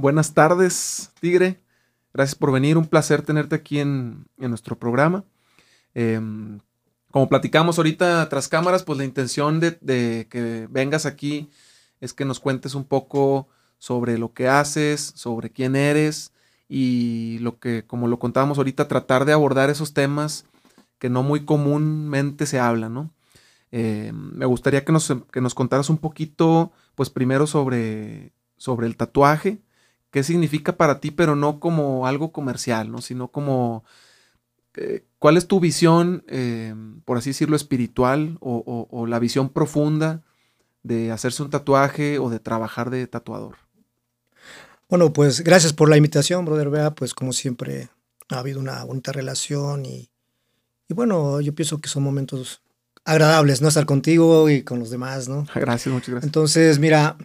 buenas tardes, Tigre. Gracias por venir, un placer tenerte aquí en, nuestro programa. Em, como platicamos ahorita tras cámaras, pues la intención de, que vengas aquí es que nos cuentes un poco sobre lo que haces, sobre quién eres y lo que, como lo contábamos ahorita, tratar de abordar esos temas que no muy comúnmente se hablan, ¿no? Eh, me gustaría que nos, que nos, contaras un poquito, pues primero sobre, sobre el tatuaje, qué significa para ti, pero no como algo comercial, ¿no? Sino como, eh, ¿cuál es tu visión, eh, por así decirlo, espiritual o, o la visión profunda de hacerse un tatuaje o de trabajar de tatuador? Bueno, pues gracias por la invitación, brother. Vea, pues como siempre ha habido una bonita relación y, y bueno, yo pienso que son momentos agradables, ¿no? Estar contigo y con los demás, ¿no? Gracias, muchas gracias. Entonces, mira,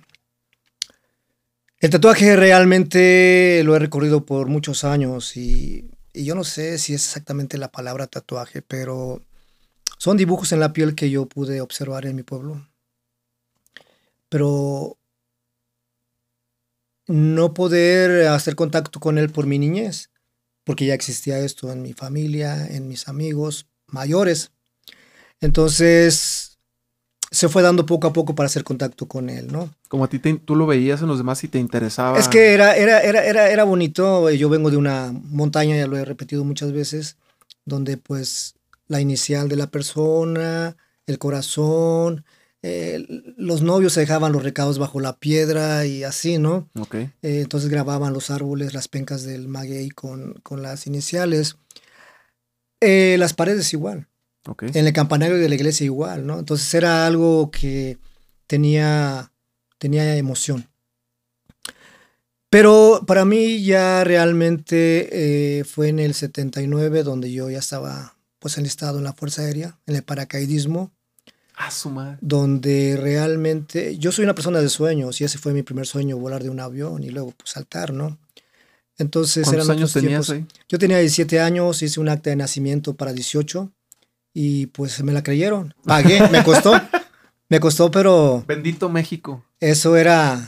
el tatuaje realmente lo he recorrido por muchos años y, yo no sé si es exactamente la palabra tatuaje, pero son dibujos en la piel que yo pude observar en mi pueblo. Pero no poder hacer contacto con él por mi niñez, porque ya existía esto en mi familia, en mis amigos mayores. Entonces se fue dando poco a poco para hacer contacto con él, ¿no? Como a ti tú lo veías en los demás y te interesaba. Es que era, era, era, era, era bonito. Yo vengo de una montaña, ya lo he repetido muchas veces, donde pues la inicial de la persona, el corazón, eh, los novios se dejaban los recados bajo la piedra y así, ¿no? Ok. Eh, entonces grababan los árboles, las pencas del maguey con, con las iniciales. Eh, las paredes igual. Okay. En el campanario de la iglesia igual, ¿no? Entonces era algo que tenía, tenía emoción. Pero para mí ya realmente fue en el 79 donde yo ya estaba pues enlistado en la Fuerza Aérea, en el paracaidismo. A su madre. Donde realmente yo soy una persona de sueños y ese fue mi primer sueño, volar de un avión y luego pues, saltar, ¿no? Entonces ¿Cuántos años tenías ahí? Yo tenía 17 años, hice un acta de nacimiento para 18 y pues me la creyeron. Pagué, me costó. me costó, pero... Bendito México. Eso era...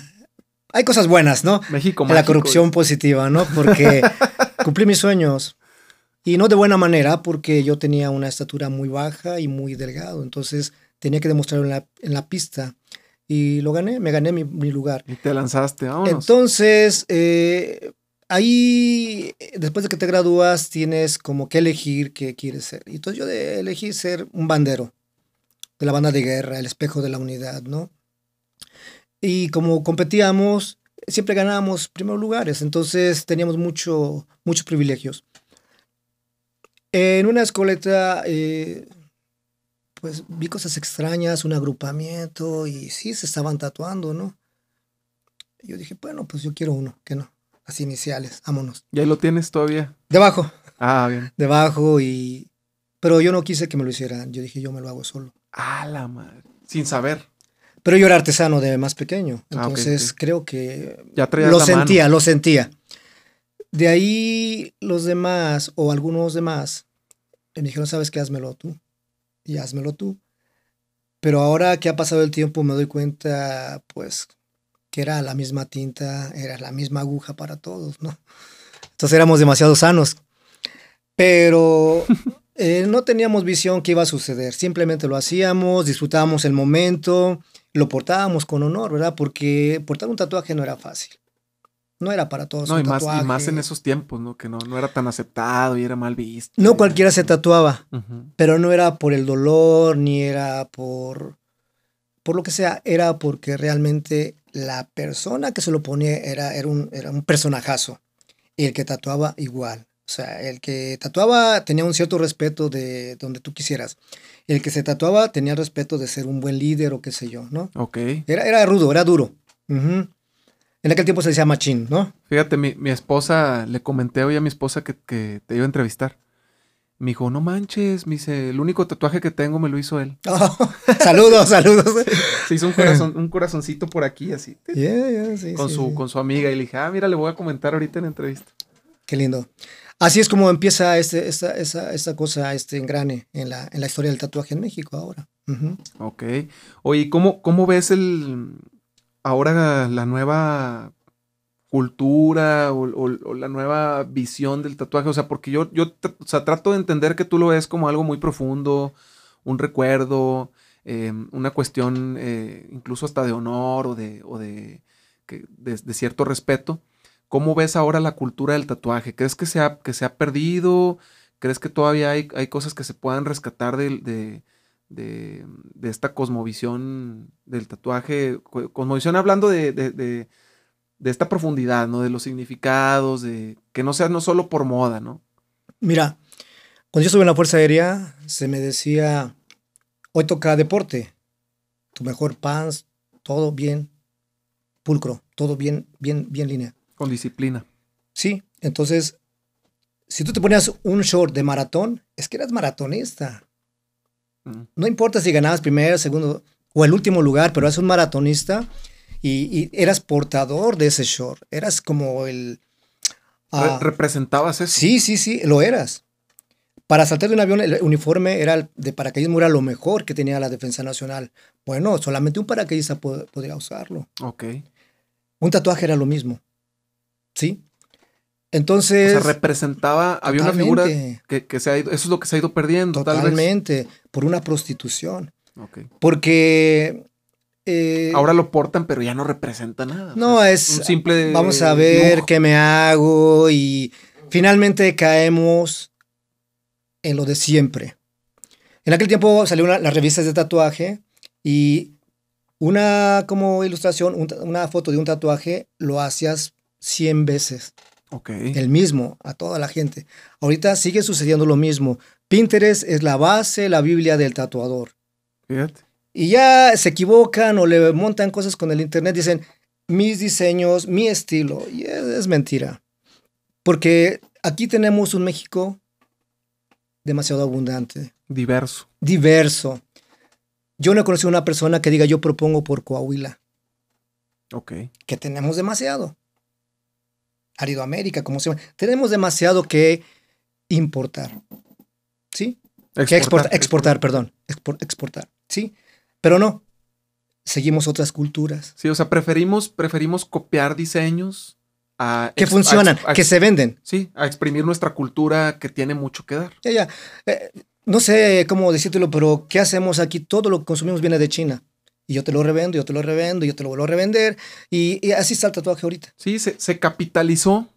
Hay cosas buenas, ¿no? México, La corrupción positiva, ¿no? Porque cumplí mis sueños. Y no de buena manera, porque yo tenía una estatura muy baja y muy delgado. Entonces tenía que demostrarlo en la, en la pista. Y lo gané, me gané mi, mi lugar. Y te lanzaste, vámonos. Entonces, eh, ahí, después de que te gradúas, tienes como que elegir qué quieres ser. Y entonces yo elegí ser un bandero de la banda de guerra, el espejo de la unidad, ¿no? Y como competíamos, siempre ganábamos primeros lugares, entonces teníamos mucho, muchos privilegios. En una escoleta, eh, pues vi cosas extrañas, un agrupamiento y sí, se estaban tatuando, ¿no? Yo dije, bueno, pues yo quiero uno, que no, iniciales, vámonos. ¿Y ahí lo tienes todavía? Debajo. Ah, bien. Debajo y... Pero yo no quise que me lo hicieran, yo dije, yo me lo hago solo. Ah, la madre. Sin saber. Pero yo era artesano de más pequeño, entonces ah, okay, okay. creo que ya lo sentía, mano. lo sentía. De ahí los demás o algunos demás me dijeron, ¿sabes qué? Házmelo tú y házmelo tú. Pero ahora que ha pasado el tiempo me doy cuenta, pues, que era la misma tinta, era la misma aguja para todos, ¿no? Entonces éramos demasiado sanos. Pero eh, no teníamos visión qué iba a suceder. Simplemente lo hacíamos, disfrutábamos el momento, lo portábamos con honor, ¿verdad? Porque portar un tatuaje no era fácil. No era para todos. No, y más, y más, en esos tiempos, ¿no? Que no, no, era tan aceptado y era mal visto. No cualquiera se tatuaba, uh -huh. pero no era por el dolor, ni era por, por lo que sea, era porque realmente la persona que se lo ponía era, era, un, era un personajazo. Y el que tatuaba igual. O sea, el que tatuaba tenía un cierto respeto de donde tú quisieras. El que se tatuaba tenía el respeto de ser un buen líder o qué sé yo, ¿no? Ok. Era, era rudo, era duro. Uh -huh. En aquel tiempo se decía machín, ¿no? Fíjate, mi, mi esposa, le comenté hoy a mi esposa que, que, te iba a entrevistar. Me dijo, no manches, me dice, el único tatuaje que tengo me lo hizo él. Oh, saludos, saludos. Se hizo un, corazón, un corazoncito por aquí, así. Yeah, yeah, sí, con, sí, su, sí. con su amiga. Y le dije, ah, mira, le voy a comentar ahorita en la entrevista. Qué lindo. Así es como empieza este, esta, esta, esta cosa, este engrane en la, en la historia del tatuaje en México ahora. Uh -huh. Ok. Oye, ¿cómo, ¿cómo ves el ahora la nueva cultura o, la nueva visión del tatuaje? O sea, porque yo, yo trato de entender que tú lo ves como algo muy profundo, un recuerdo, eh, una cuestión eh, incluso hasta de honor o de, o de, de, cierto respeto. ¿Cómo ves ahora la cultura del tatuaje? ¿Crees que se ha, que se ha perdido? ¿Crees que todavía hay, hay cosas que se puedan rescatar de, de, esta cosmovisión del tatuaje? Cosmovisión hablando de, esta profundidad, ¿no? De los significados, de que no sea no solo por moda, ¿no? Mira, cuando yo estuve en la Fuerza Aérea, se me decía, hoy toca deporte, tu mejor pants, todo bien, pulcro, todo bien, bien, bien línea. Con disciplina. Sí, entonces, si tú te ponías un short de maratón, es que eras maratonista. Mm. No importa si ganabas primero, segundo o el último lugar, pero eras un maratonista y, eras portador de ese short. Eras como el... Ah, ¿Representabas eso? Sí, sí, sí, lo eras. Para saltar de un avión, el uniforme era de paracaidismo, era lo mejor que tenía la Defensa Nacional. Bueno, solamente un paracaidista podía usarlo. Ok. Un tatuaje era lo mismo. ¿Sí? Entonces. O sea, representaba, había una figura que, se ha ido, eso es lo que se ha ido perdiendo. Totalmente, por una prostitución. Okay. Porque. Eh, Ahora lo portan, pero ya no representa nada. No, es. Un simple. Vamos a ver qué me hago y finalmente caemos en lo de siempre. En aquel tiempo salieron las revistas de tatuaje y una como ilustración, una foto de un tatuaje lo hacías 100 veces. Ok. El mismo, a toda la gente. Ahorita sigue sucediendo lo mismo. Pinterest es la base, la Biblia del tatuador. Fíjate. Y ya se equivocan o le montan cosas con el Internet, dicen mis diseños, mi estilo. Y es, mentira. Porque aquí tenemos un México demasiado abundante. Diverso. Diverso. Yo no he conocido una persona que diga yo propongo por Coahuila. Ok. Que tenemos demasiado. Aridoamérica, como se llama. Tenemos demasiado que importar. ¿Sí? Exportar, que exportar, exportar, perdón. exportar. ¿Sí? Pero no. Seguimos otras culturas. Sí, o sea, preferimos, preferimos copiar diseños a que funcionan, que se venden. Sí, a exprimir nuestra cultura que tiene mucho que dar. Ya, ya. Eh, no sé cómo decírtelo, pero ¿qué hacemos aquí? Todo lo que consumimos viene de China y yo te lo revendo, yo te lo revendo, yo te lo vuelvo a revender. Y, así está el tatuaje ahorita. Sí, se, capitalizó.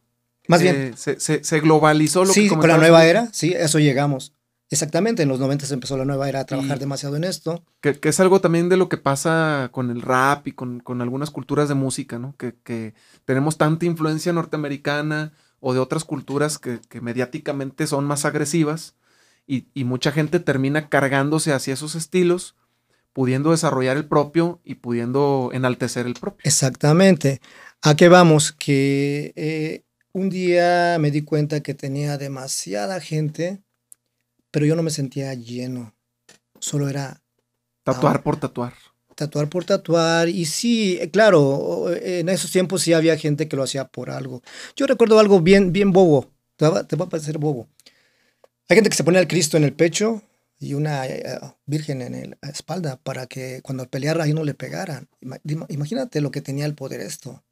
Más bien. Eh, se, globalizó lo sí, con la nueva era, sí, eso llegamos. Exactamente, en los 90 se empezó la nueva era a trabajar demasiado en esto. Que, es algo también de lo que pasa con el rap y con, algunas culturas de música, ¿no? Que, tenemos tanta influencia norteamericana o de otras culturas que, mediáticamente son más agresivas y, y, mucha gente termina cargándose hacia esos estilos pudiendo desarrollar el propio y pudiendo enaltecer el propio. Exactamente. ¿A qué vamos? Que eh, un día me di cuenta que tenía demasiada gente, pero yo no me sentía lleno. Solo era... Tatuar por tatuar. Tatuar por tatuar. Y sí, eh, claro, en esos tiempos sí había gente que lo hacía por algo. Yo recuerdo algo bien, bien bobo. Te va, te va a parecer bobo. Hay gente que se pone al Cristo en el pecho y una eh, virgen en la espalda para que cuando peleara ahí no le pegaran. Imagínate lo que tenía el poder esto.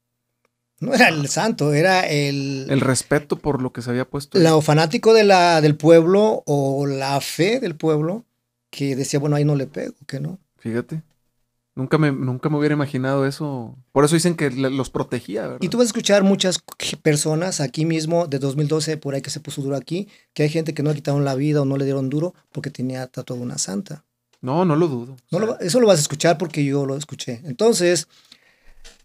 No era el santo, era el... El respeto por lo que se había puesto. La, fanático de la, del pueblo o la fe del pueblo que decía, bueno, ahí no le pego, que no. Fíjate. Nunca me, nunca me hubiera imaginado eso. Por eso dicen que los protegía, ¿verdad? Y tú vas a escuchar muchas personas aquí mismo, de 2012, por ahí que se puso duro aquí, que hay gente que no le quitaron la vida o no le dieron duro porque tenía tatuado una santa. No, no lo dudo. No eso lo vas a escuchar porque yo lo escuché. Entonces,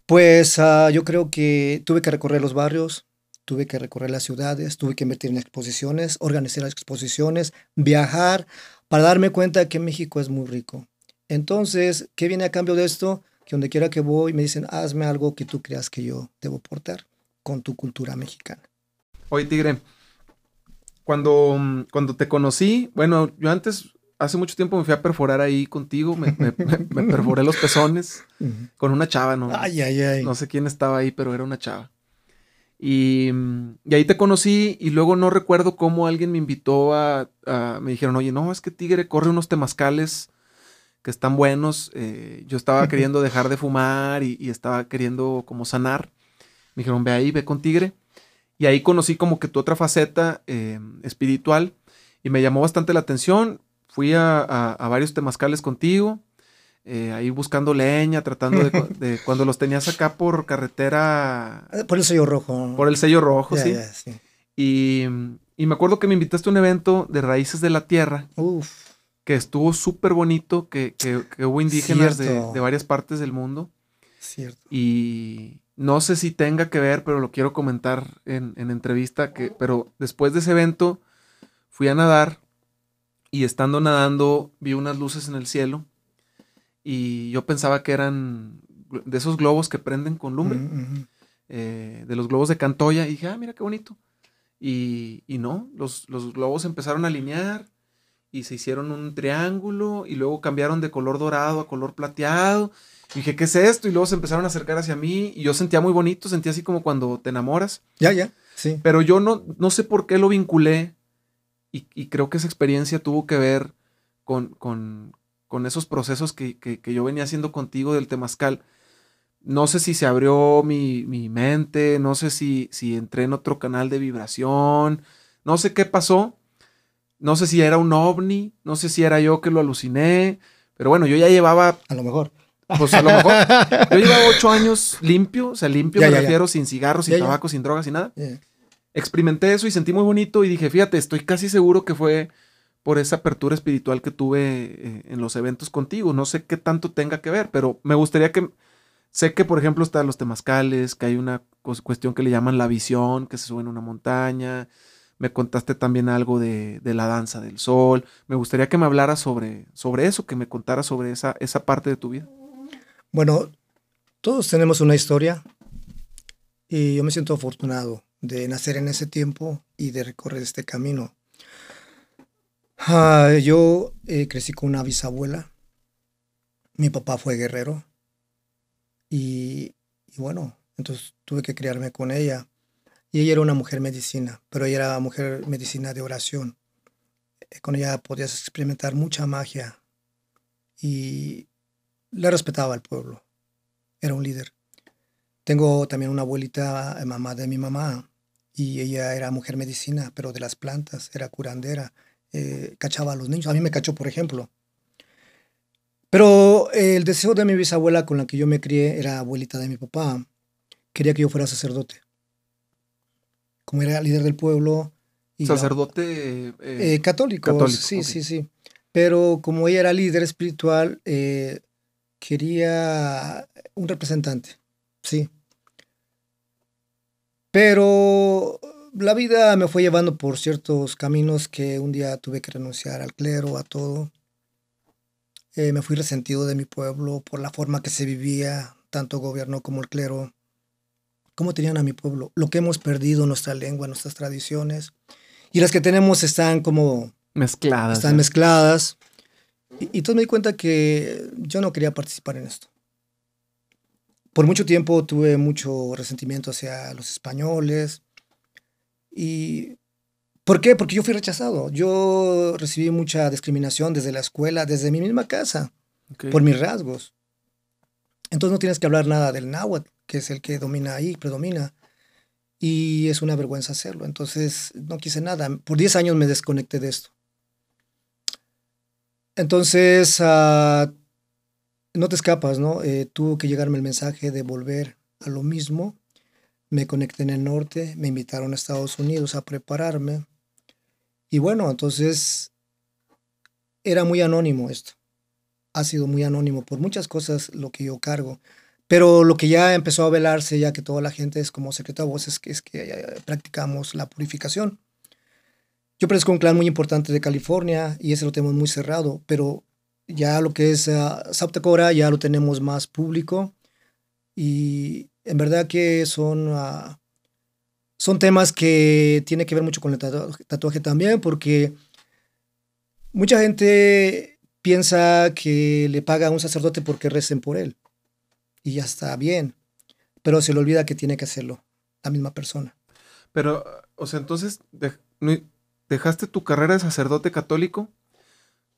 pues ah, yo creo que tuve que recorrer los barrios, tuve que recorrer las ciudades, tuve que invertir en exposiciones, organizar exposiciones, viajar, para darme cuenta que México es muy rico entonces, ¿qué viene a cambio de esto? Que donde quiera que voy me dicen, hazme algo que tú creas que yo debo portar con tu cultura mexicana. Oye, Tigre, cuando, cuando te conocí, bueno, yo antes, hace mucho tiempo me fui a perforar ahí contigo, me, perforé los pezones con una chava, ¿no? Ay, ay, ay. No sé quién estaba ahí, pero era una chava. Y, y, ahí te conocí y luego no recuerdo cómo alguien me invitó a, a, me dijeron, oye, no, es que Tigre corre unos temazcales que están buenos. Eh, yo estaba queriendo dejar de fumar y, estaba queriendo como sanar. Me dijeron, ve ahí, ve con Tigre. Y ahí conocí como que tu otra faceta eh, espiritual y me llamó bastante la atención. Fui a, varios temazcales contigo, eh, ahí buscando leña, tratando de, cuando los tenías acá por carretera. Ah, por el sello rojo. Por el sello rojo, sí. Y, me acuerdo que me invitaste a un evento de Raíces de la Tierra. Que estuvo súper bonito, que, hubo indígenas de, varias partes del mundo. Cierto. Y no sé si tenga que ver, pero lo quiero comentar en, en entrevista. Que, pero después de ese evento fui a nadar y estando nadando vi unas luces en el cielo y yo pensaba que eran de esos globos que prenden con lumbre, eh, de los globos de Cantoya, y dije, ah, mira qué bonito. Y, no, los, los, globos empezaron a alinear y se hicieron un triángulo y luego cambiaron de color dorado a color plateado. Y dije, ¿qué es esto? Y luego se empezaron a acercar hacia mí y yo sentía muy bonito, sentía así como cuando te enamoras. Ya, ya, sí. Pero yo no, no sé por qué lo vinculé y, creo que esa experiencia tuvo que ver con, con, con esos procesos que, que, yo venía haciendo contigo del temazcal. No sé si se abrió mi, mi, mente, no sé si, si entré en otro canal de vibración, no sé qué pasó, no sé si era un ovni, no sé si era yo que lo aluciné, pero bueno, yo ya llevaba... A lo mejor. Pues a lo mejor. Yo llevaba ocho años limpio, o sea, limpio me refiero, sin cigarros, sin tabaco, sin drogas, sin nada experimenté eso y sentí muy bonito y dije, fíjate, estoy casi seguro que fue por esa apertura espiritual que tuve eh, en los eventos contigo. No sé qué tanto tenga que ver, pero me gustaría que... Sé que, por ejemplo, están los temazcales, que hay una cuestión que le llaman la visión, que se sube en una montaña. Me contaste también algo de, la danza del sol. Me gustaría que me hablaras sobre, sobre eso, que me contaras sobre esa, esa parte de tu vida. Bueno, todos tenemos una historia y yo me siento afortunado de nacer en ese tiempo y de recorrer este camino. Ah, yo eh, crecí con una bisabuela. Mi papá fue guerrero. Y, bueno, entonces tuve que criarme con ella. Y ella era una mujer medicina, pero ella era mujer medicina de oración. Eh, con ella podías experimentar mucha magia. Y la respetaba al pueblo. Era un líder. Tengo también una abuelita, eh, mamá de mi mamá, y ella era mujer medicina, pero de las plantas, era curandera, eh, cachaba a los niños. A mí me cachó, por ejemplo. Pero el deseo de mi bisabuela con la que yo me crié era abuelita de mi papá. Quería que yo fuera sacerdote. Como era líder del pueblo. ¿Sacerdote? Eh, eh, católico, Sí, sí, sí. Pero como ella era líder espiritual, quería un representante. Sí. Pero la vida me fue llevando por ciertos caminos que un día tuve que renunciar al clero, a todo. Eh, me fui resentido de mi pueblo por la forma que se vivía, tanto el gobierno como el clero. ¿Cómo tenían a mi pueblo? Lo que hemos perdido, nuestra lengua, nuestras tradiciones. Y las que tenemos están como... Mezcladas. Están mezcladas. Y, y entonces me di cuenta que yo no quería participar en esto por mucho tiempo tuve mucho resentimiento hacia los españoles. ¿Y por qué? Porque yo fui rechazado. Yo recibí mucha discriminación desde la escuela, desde mi misma casa, por mis rasgos. Entonces no tienes que hablar nada del náhuatl, que es el que domina ahí, predomina. Y es una vergüenza hacerlo. Entonces no quise nada. Por 10 años me desconecté de esto. Entonces, uh, no te escapas, ¿no? Eh, tuvo que llegarme el mensaje de volver a lo mismo. Me conecté en el norte, me invitaron a Estados Unidos a prepararme. Y bueno, entonces era muy anónimo esto. Ha sido muy anónimo por muchas cosas lo que yo cargo. Pero lo que ya empezó a velarse, ya que toda la gente es como secreto a voces, que es que eh, practicamos la purificación. Yo pertenezco a un clan muy importante de California y ese lo tenemos muy cerrado, pero ya lo que es uh, ya lo tenemos más público y en verdad que son, ah, son temas que tienen que ver mucho con el tatuaje, también porque mucha gente piensa que le paga a un sacerdote porque recen por él y ya está bien, pero se le olvida que tiene que hacerlo la misma persona. Pero, o sea, entonces, ¿dejaste tu carrera de sacerdote católico?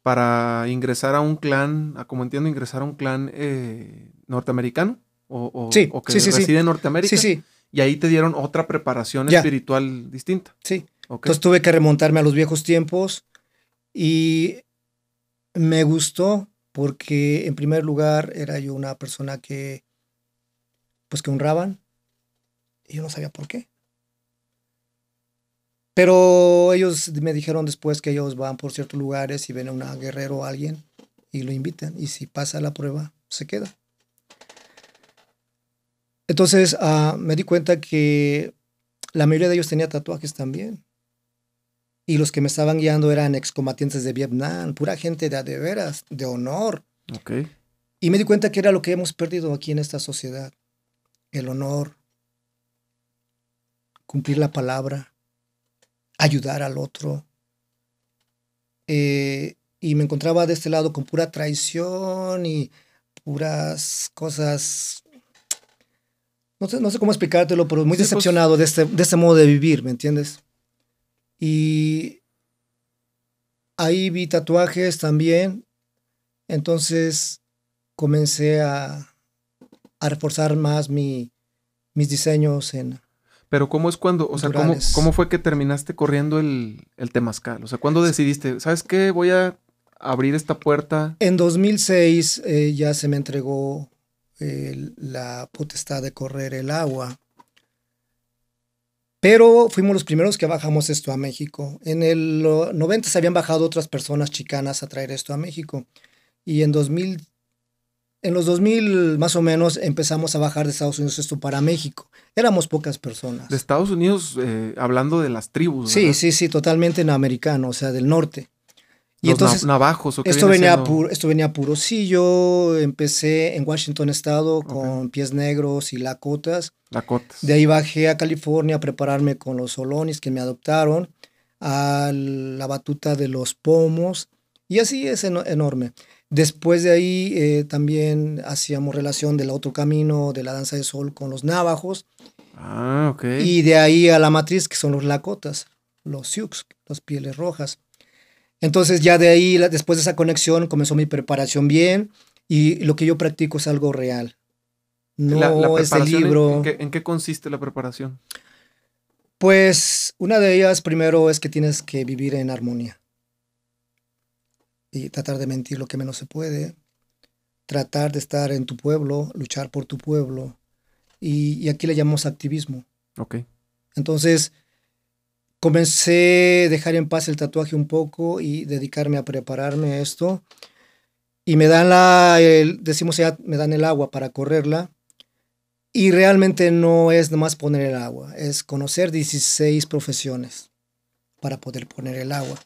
Para ingresar a un clan, a como entiendo, ingresar a un clan eh, norteamericano o, sí, que reside en Norteamérica. Y ahí te dieron otra preparación espiritual distinta. Sí. Entonces tuve que remontarme a los viejos tiempos y me gustó porque en primer lugar era yo una persona que pues que honraban y yo no sabía por qué. Pero ellos me dijeron después que ellos van por ciertos lugares y ven a un guerrero o alguien y lo invitan. Y si pasa la prueba, se queda. Entonces ah, me di cuenta que la mayoría de ellos tenía tatuajes también. Y los que me estaban guiando eran excombatientes de Vietnam, pura gente de, de veras, de honor. Okay. Y me di cuenta que era lo que hemos perdido aquí en esta sociedad. El honor, cumplir la palabra, ayudar al otro. Eh, y me encontraba de este lado con pura traición y puras cosas. No sé, no sé cómo explicártelo, pero muy pues decepcionado de, este, de este modo de vivir, ¿me entiendes? Y ahí vi tatuajes también. Entonces comencé a, a reforzar más mi, mis diseños en, pero ¿cómo es cuando, o sea, ¿cómo, cómo, fue que terminaste corriendo el, el temazcal? O sea, ¿cuándo decidiste, sabes qué, voy a abrir esta puerta? En 2006 eh, ya se me entregó la potestad de correr el agua. Pero fuimos los primeros que bajamos esto a México. En el 90 se habían bajado otras personas chicanas a traer esto a México. Y en 2000 en los 2000 más o menos empezamos a bajar de Estados Unidos esto para México. Éramos pocas personas. De Estados Unidos, eh, hablando de las tribus. Sí, sí, sí, totalmente en americano, o sea, del norte. Y entonces, navajos, ¿o qué esto, venía puro, esto venía puro. Sí, yo empecé en Washington Estado con pies negros y lacotas. Lacotas. De ahí bajé a California a prepararme con los solonis que me adoptaron, a la batuta de los pomos. Y así es enorme. Después de ahí eh, también hacíamos relación del otro camino de la danza de sol con los navajos. Ah, ok. Y de ahí a la matriz, que son los lacotas, los sioux, las pieles rojas. Entonces ya de ahí, después de esa conexión, comenzó mi preparación bien y lo que yo practico es algo real. No es el libro. ¿en qué consiste la preparación? Pues una de ellas primero es que tienes que vivir en armonía y tratar de mentir lo que menos se puede, tratar de estar en tu pueblo, luchar por tu pueblo, y, aquí le llamamos activismo. Ok. Entonces, comencé a dejar en paz el tatuaje un poco y dedicarme a prepararme a esto. Y me dan la, decimos ya, me dan el agua para correrla. Y realmente no es nomás poner el agua, es conocer 16 profesiones para poder poner el agua.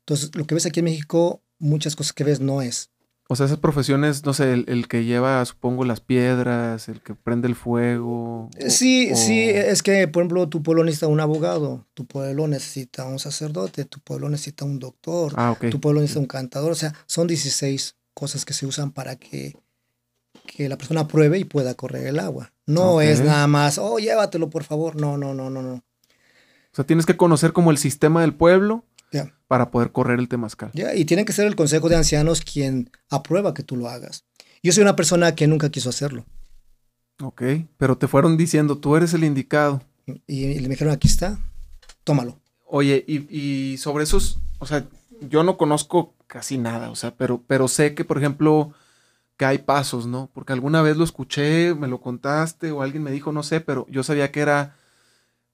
Entonces, lo que ves aquí en México muchas cosas que ves no es. O sea, esas profesiones, no sé, el, que lleva, supongo, las piedras, el que prende el fuego. Sí, sí, es que, por ejemplo, tu pueblo necesita un abogado, tu pueblo necesita un sacerdote, tu pueblo necesita un doctor, ah, tu pueblo necesita un cantador. O sea, son 16 cosas que se usan para que, que la persona pruebe y pueda correr el agua. No es nada más, oh, llévatelo, por favor. No, no, no, no, no. O sea, tienes que conocer como el sistema del pueblo para poder correr el temazcal. Ya, y tiene que ser el consejo de ancianos quien aprueba que tú lo hagas. Yo soy una persona que nunca quiso hacerlo. Ok, pero te fueron diciendo, tú eres el indicado. Y, me dijeron, aquí está, tómalo. Oye, y, sobre esos, o sea, yo no conozco casi nada, o sea, pero, pero sé que, por ejemplo, que hay pasos, ¿no? Porque alguna vez lo escuché, me lo contaste o alguien me dijo, no sé, pero yo sabía que era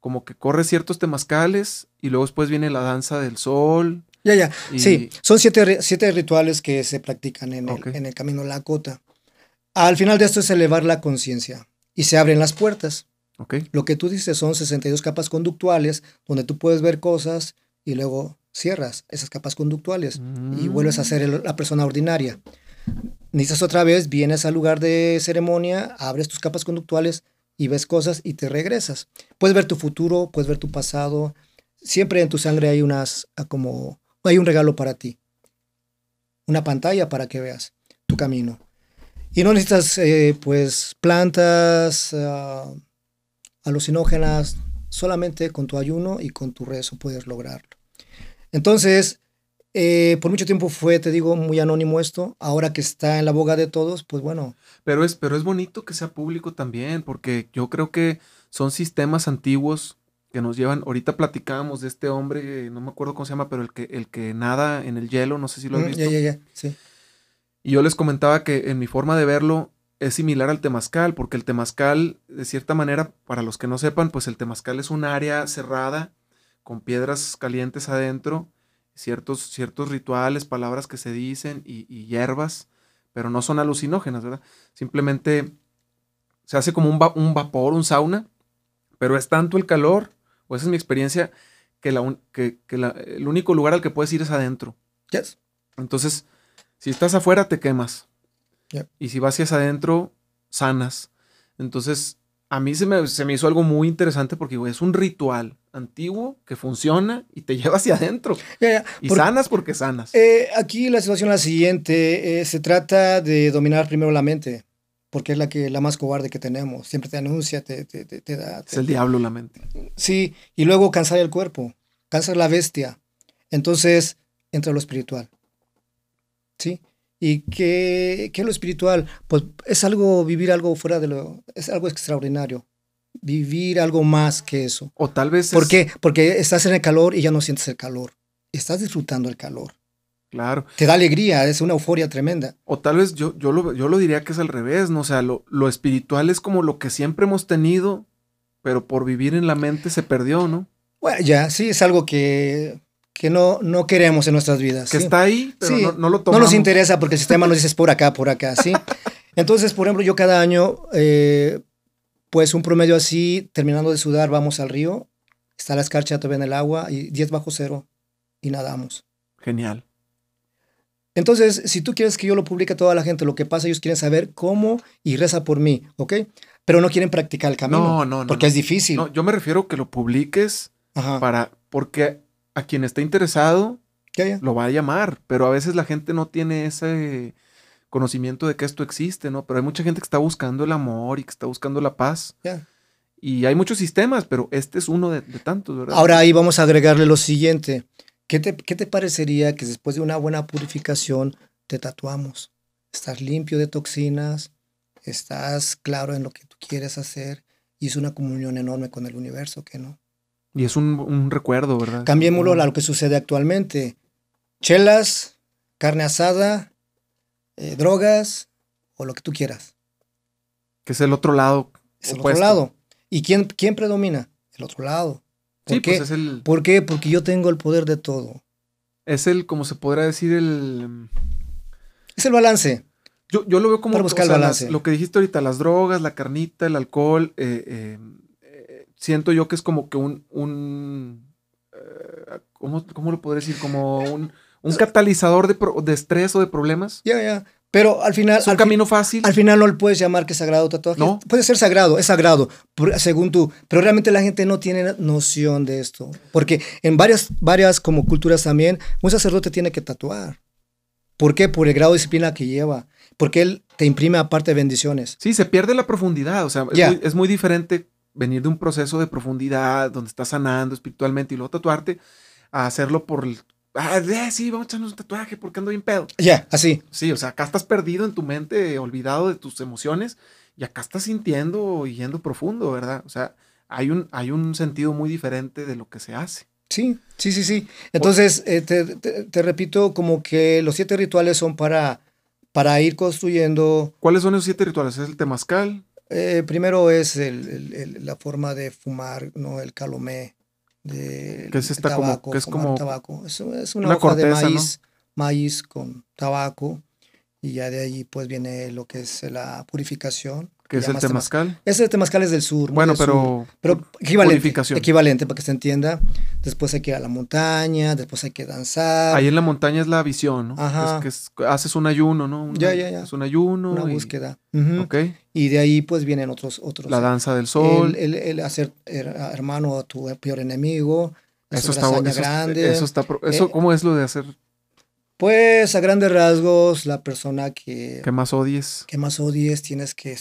como que corre ciertos temazcales y luego después viene la danza del sol. Ya, ya. Sí, son siete, siete, rituales que se practican en el, en el camino Lakota. Al final de esto es elevar la conciencia y se abren las puertas. Okay. Lo que tú dices son 62 capas conductuales donde tú puedes ver cosas y luego cierras esas capas conductuales y mm. vuelves a ser la persona ordinaria. Necesitas otra vez, vienes al lugar de ceremonia, abres tus capas conductuales y ves cosas y te regresas. Puedes ver tu futuro, puedes ver tu pasado. Siempre en tu sangre hay unas, ah, como, hay un regalo para ti. Una pantalla para que veas tu camino. Y no necesitas, eh, pues, plantas uh, alucinógenas. Solamente con tu ayuno y con tu rezo puedes lograrlo. Entonces, eh, por mucho tiempo fue, te digo, muy anónimo esto. Ahora que está en la boga de todos, pues bueno. Pero es, pero es bonito que sea público también, porque yo creo que son sistemas antiguos que nos llevan. Ahorita platicábamos de este hombre, no me acuerdo cómo se llama, pero el que, el que nada en el hielo, no sé si lo has Mm, visto. Ya, ya, ya. Sí. Y yo les comentaba que en mi forma de verlo es similar al temazcal, porque el temazcal, de cierta manera, para los que no sepan, pues el temazcal es un área cerrada con piedras calientes adentro, ciertos, ciertos rituales, palabras que se dicen y, y hierbas, pero no son alucinógenas, ¿verdad? Simplemente se hace como un, va- un vapor, un sauna, pero es tanto el calor, o esa es mi experiencia, que, la, un- que, que la- el único lugar al que puedes ir es adentro. Yes. Entonces, si estás afuera, te quemas. Yep. Y si vas hacia adentro, sanas. Entonces, a mí se me, se me hizo algo muy interesante porque güey, es un ritual antiguo que funciona y te lleva hacia adentro. Ya, ya. Y Por- sanas porque sanas. Eh, aquí la situación es la siguiente. eh, se trata de dominar primero la mente, porque es la, que, la más cobarde que tenemos. Siempre te anuncia, te, te, te- te da... es el diablo la mente. Sí, y luego cansar el cuerpo, cansar la bestia. Entonces entra lo espiritual. ¿Sí? ¿Y qué, qué es lo espiritual? Pues es algo, vivir algo fuera de lo... Es algo extraordinario. Vivir algo más que eso. O tal vez ¿Por es- qué? Porque estás en el calor y ya no sientes el calor. Estás disfrutando el calor. Claro. Te da alegría, es una euforia tremenda. O tal vez yo, yo, lo, yo lo diría que es al revés, ¿no? O sea, lo, lo espiritual es como lo que siempre hemos tenido, pero por vivir en la mente se perdió, ¿no? Bueno, ya, sí, es algo que, que no, no queremos en nuestras vidas. Que ¿sí? está ahí, pero Sí, no, no lo No tomamos. nos interesa porque el sistema nos dice es por acá, por acá, ¿sí? Entonces, por ejemplo, yo cada año, eh, pues un promedio así, terminando de sudar, vamos al río, está la escarcha todavía en el agua y 10 bajo cero y nadamos. Genial. Entonces, si tú quieres que yo lo publique a toda la gente, lo que pasa, ellos quieren saber cómo y reza por mí, ¿ok? Pero no quieren practicar el camino. No, no, no. Porque no. es difícil. No, yo me refiero que lo publiques Ajá. para, porque a quien esté interesado Ya, ya. lo va a llamar, pero a veces la gente no tiene ese conocimiento de que esto existe, ¿no? Pero hay mucha gente que está buscando el amor y que está buscando la paz. Ya. Y hay muchos sistemas, pero este es uno de, de tantos, ¿verdad? Ahora ahí vamos a agregarle lo siguiente. ¿Qué te, ¿Qué te parecería que después de una buena purificación te tatuamos? Estás limpio de toxinas, estás claro en lo que tú quieres hacer y es una comunión enorme con el universo, ¿qué no? Y es un, un recuerdo, ¿verdad? Cambiémoslo a lo que sucede actualmente. Chelas, carne asada, eh, drogas o lo que tú quieras. Que es el otro lado. Es el Opuesto. otro lado. ¿Y quién, quién predomina? El otro lado. ¿Por Sí, qué? pues es el, ¿Por qué? Porque yo tengo el poder de todo. es el, como se podrá decir, el... Es el balance. Yo, yo lo veo como Para buscar el las- balance. lo que dijiste ahorita, las drogas, la carnita, el alcohol. eh, eh, siento yo que es como que un. un eh, ¿cómo, cómo lo podría decir? Como un, un catalizador de, pro- de estrés o de problemas. Ya, ya. Pero al final. Es un al, camino fácil. al final no le puedes llamar que es sagrado tatuaje. No. Puede ser sagrado, es sagrado, según tú. Pero realmente la gente no tiene noción de esto. Porque en varias, varias como culturas también, un sacerdote tiene que tatuar. ¿Por qué? Por el grado de disciplina que lleva. Porque él te imprime aparte bendiciones. Sí, se pierde la profundidad. O sea, es, Ya. muy, es muy diferente venir de un proceso de profundidad donde estás sanando espiritualmente y luego tatuarte a hacerlo por el. Ah, eh, sí, vamos a echarnos un tatuaje porque ando bien pedo. Ya, así. Sí, o sea, acá estás perdido en tu mente, olvidado de tus emociones, y acá estás sintiendo y yendo profundo, ¿verdad? O sea, hay un, hay un sentido muy diferente de lo que se hace. Sí, sí, sí, sí. Entonces, eh, te, te- te repito, como que los siete rituales son para, para ir construyendo. ¿Cuáles son esos siete rituales? ¿Es el temazcal? Eh, primero es el- el- el- la forma de fumar, ¿no? El calomé. De, Que es esta como- tabaco, que es como tabaco. Es, es una, una hoja de maíz, maíz con tabaco. Y ya de ahí pues viene lo que es la purificación. Que es el llamas temaz- temazcal. Ese temazcal es del sur. Bueno, del sur. pero, Pero equivalente, equivalente para que se entienda. Después hay que ir a la montaña, después hay que danzar. ahí en la montaña es la visión, ¿no? Ajá. Es que es- haces un ayuno, ¿no? Ya, ya, ya. Es un ayuno. una y- búsqueda. Ujú. Ok. Y de ahí pues vienen otros otros. La danza del sol. El, el- el hacer her- hermano a tu peor enemigo. eso es está eso, grande. eso está eso, Eh, ¿Cómo es lo de hacer Pues a grandes rasgos, la persona que, que más odies? que más odies tienes que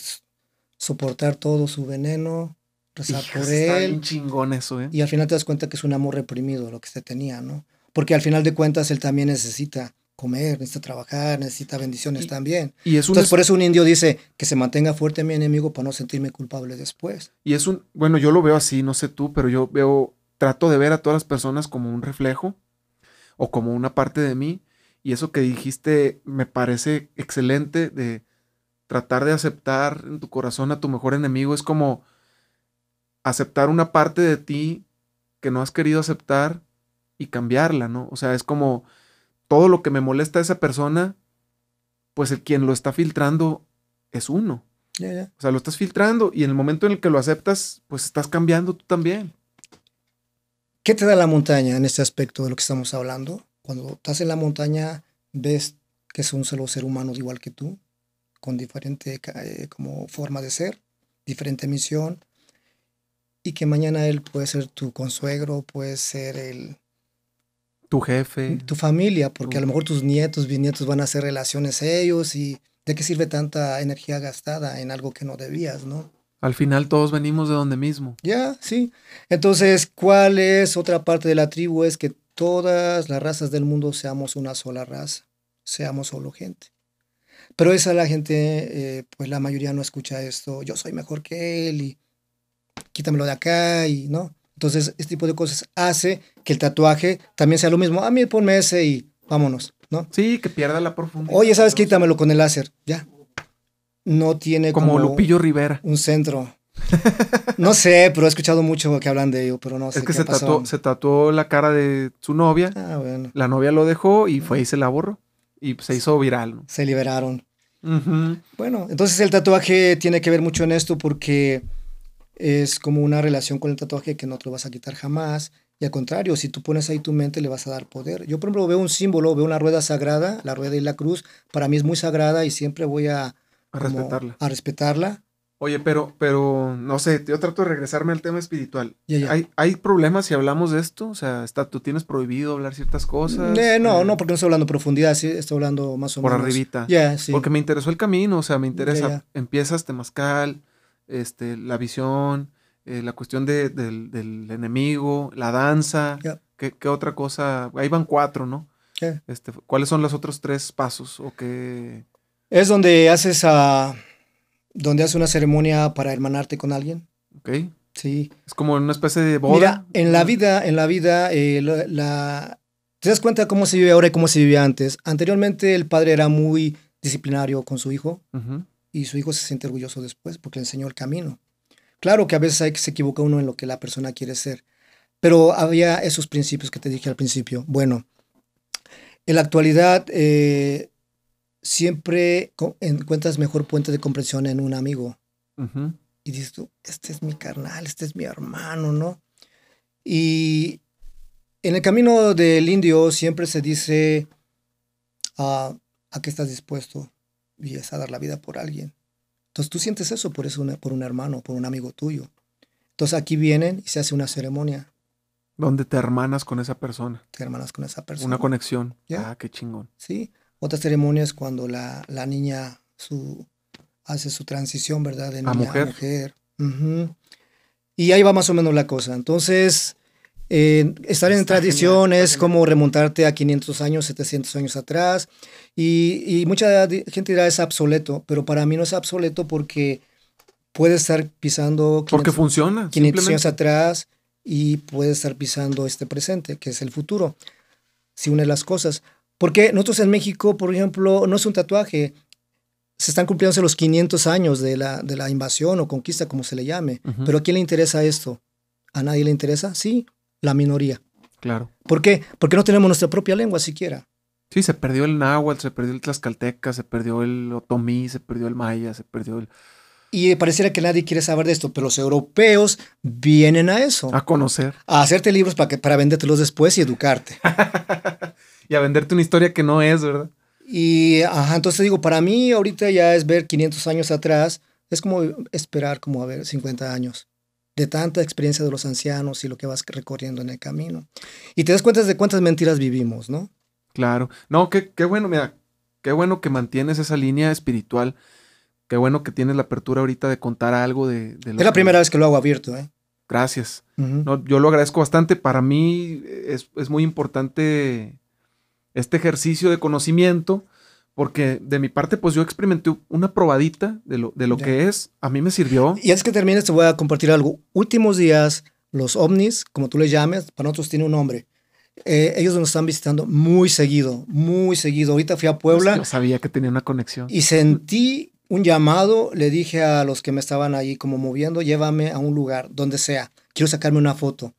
soportar todo su veneno, rezar Hijas, por está él. bien chingón eso, ¿eh? Y al final te das cuenta que es un amor reprimido lo que se tenía, ¿no? porque al final de cuentas él también necesita comer, necesita trabajar, necesita bendiciones también. Y es un Entonces es- por eso un indio dice que se mantenga fuerte mi enemigo para no sentirme culpable después. Y es un, bueno, yo lo veo así, no sé tú, pero yo veo, trato de ver a todas las personas como un reflejo o como una parte de mí. Y eso que dijiste me parece excelente de tratar de aceptar en tu corazón a tu mejor enemigo. Es como aceptar una parte de ti que no has querido aceptar y cambiarla, ¿no? O sea, es como todo lo que me molesta a esa persona, pues el quien lo está filtrando es uno. O sea, lo estás filtrando y en el momento en el que lo aceptas, pues estás cambiando tú también. ¿Qué te da la montaña en este aspecto de lo que estamos hablando? Cuando estás en la montaña, ves que es un solo ser humano igual que tú, con diferente eh, como forma de ser, diferente misión, y que mañana él puede ser tu consuegro, puede ser el, Tu jefe. tu familia, porque a lo tu- mejor tus nietos, bisnietos van a hacer relaciones ellos, y ¿de qué sirve tanta energía gastada en algo que no debías, no? Al final todos venimos de donde mismo. Ya, sí. Entonces, ¿cuál es otra parte de la tribu? Es que todas las razas del mundo seamos una sola raza, seamos solo gente. Pero esa la gente, eh, pues la mayoría no escucha esto, yo soy mejor que él y quítamelo de acá y no. Entonces, este tipo de cosas hace que el tatuaje también sea lo mismo. A mí ponme ese y vámonos, ¿no? Sí, que pierda la profundidad. Oye, ¿sabes? Quítamelo con el láser, ya. No tiene Como, como, Lupillo Rivera. un centro. No sé, pero he escuchado mucho que hablan de ello, pero no sé Es que qué se pasó. tatuó, se tatuó la cara de su novia. Ah, bueno. La novia lo dejó y fue y se la borró. Y se hizo viral. ¿no? Se liberaron. Bueno, entonces el tatuaje tiene que ver mucho en esto porque es como una relación con el tatuaje que no te lo vas a quitar jamás. Y al contrario, si tú pones ahí tu mente, le vas a dar poder. Yo, por ejemplo, veo un símbolo, veo una rueda sagrada, la rueda y la cruz. Para mí es muy sagrada y siempre voy a, A respetarla. a respetarla. Oye, pero, pero, no sé, yo trato de regresarme al tema espiritual. ¿Hay, ¿Hay problemas si hablamos de esto? O sea, está, ¿tú tienes prohibido hablar ciertas cosas? Eh, no, Eh, no, porque no estoy hablando en profundidad, sí, estoy hablando más o Por menos. arribita. Ya, sí. Porque me interesó el camino, o sea, me interesa. Empiezas Temazcal, este, la visión, eh, la cuestión de- del, del enemigo, la danza. ¿Qué, qué otra cosa? Ahí van cuatro, ¿no? Este, ¿Cuáles son los otros tres pasos? ¿O qué? Es donde haces a, donde haces una ceremonia para hermanarte con alguien. ¿Ok? Sí. Es como una especie de boda. Mira, en la vida, en la vida, eh, la, la- ¿te das cuenta cómo se vive ahora y cómo se vivía antes? Anteriormente el padre era muy disciplinario con su hijo y su hijo se siente orgulloso después porque le enseñó el camino. Claro que a veces hay que se equivoca uno en lo que la persona quiere ser, pero había esos principios que te dije al principio. Bueno, en la actualidad eh, siempre encuentras mejor puente de comprensión en un amigo y dices tú, este es mi carnal, este es mi hermano, ¿no? Y en el camino del indio siempre se dice, ah, ¿a qué estás dispuesto? Y es a dar la vida por alguien. Entonces tú sientes eso por, eso una- por un hermano, por un amigo tuyo. Entonces aquí vienen y se hace una ceremonia, Donde te hermanas con esa persona. te hermanas con esa persona. Una conexión. Ya. Ah, qué chingón. ¿sí? Otra ceremonia es cuando la, la niña su, hace su transición, ¿verdad? De niña a mujer. mujer. Ujú. Y ahí va más o menos la cosa. Entonces, eh, estar en Está tradición genial, es como remontarte a 500 años, 700 años atrás. Y, y mucha gente dirá es obsoleto, pero para mí no es obsoleto porque puede estar pisando Porque 500 funciona. 500 años atrás y puede estar pisando este presente, que es el futuro, si une las cosas. Porque nosotros en México, por ejemplo, no es un tatuaje, se están cumpliendo los 500 años de la, de la invasión o conquista, como se le llame. Pero ¿a quién le interesa esto? ¿A nadie le interesa? Sí, la minoría. Claro. ¿Por qué? Porque no tenemos nuestra propia lengua siquiera. Sí, se perdió el náhuatl, se perdió el tlaxcalteca, se perdió el otomí, se perdió el maya, se perdió el... Y pareciera que nadie quiere saber de esto, pero los europeos vienen a eso, A conocer. a hacerte libros para, que, para vendértelos después y educarte. y a venderte una historia que no es, ¿verdad? Y, ajá, entonces digo, para mí ahorita ya es ver 500 años atrás, es como esperar como a ver 50 años de tanta experiencia de los ancianos y lo que vas recorriendo en el camino. Y te das cuenta de cuántas mentiras vivimos, ¿no? Claro. No, qué, qué bueno, mira, qué bueno que mantienes esa línea espiritual. Qué bueno que tienes la apertura ahorita de contar algo de... de lo Es la que- primera vez que lo hago abierto, ¿eh? gracias. no, yo lo agradezco bastante. Para mí es, es, muy importante este ejercicio de conocimiento, porque de mi parte, pues yo experimenté una probadita de lo, de lo que es. A mí me sirvió. Y antes que termines, te voy a compartir algo. Últimos días, los ovnis, como tú les llames, para nosotros tiene un nombre. Eh, ellos nos están visitando muy seguido, muy seguido. Ahorita fui a Puebla. Yo sabía que tenía una conexión. Y sentí un llamado, le dije a los que me estaban ahí como moviendo, llévame a un lugar, donde sea, quiero sacarme una foto.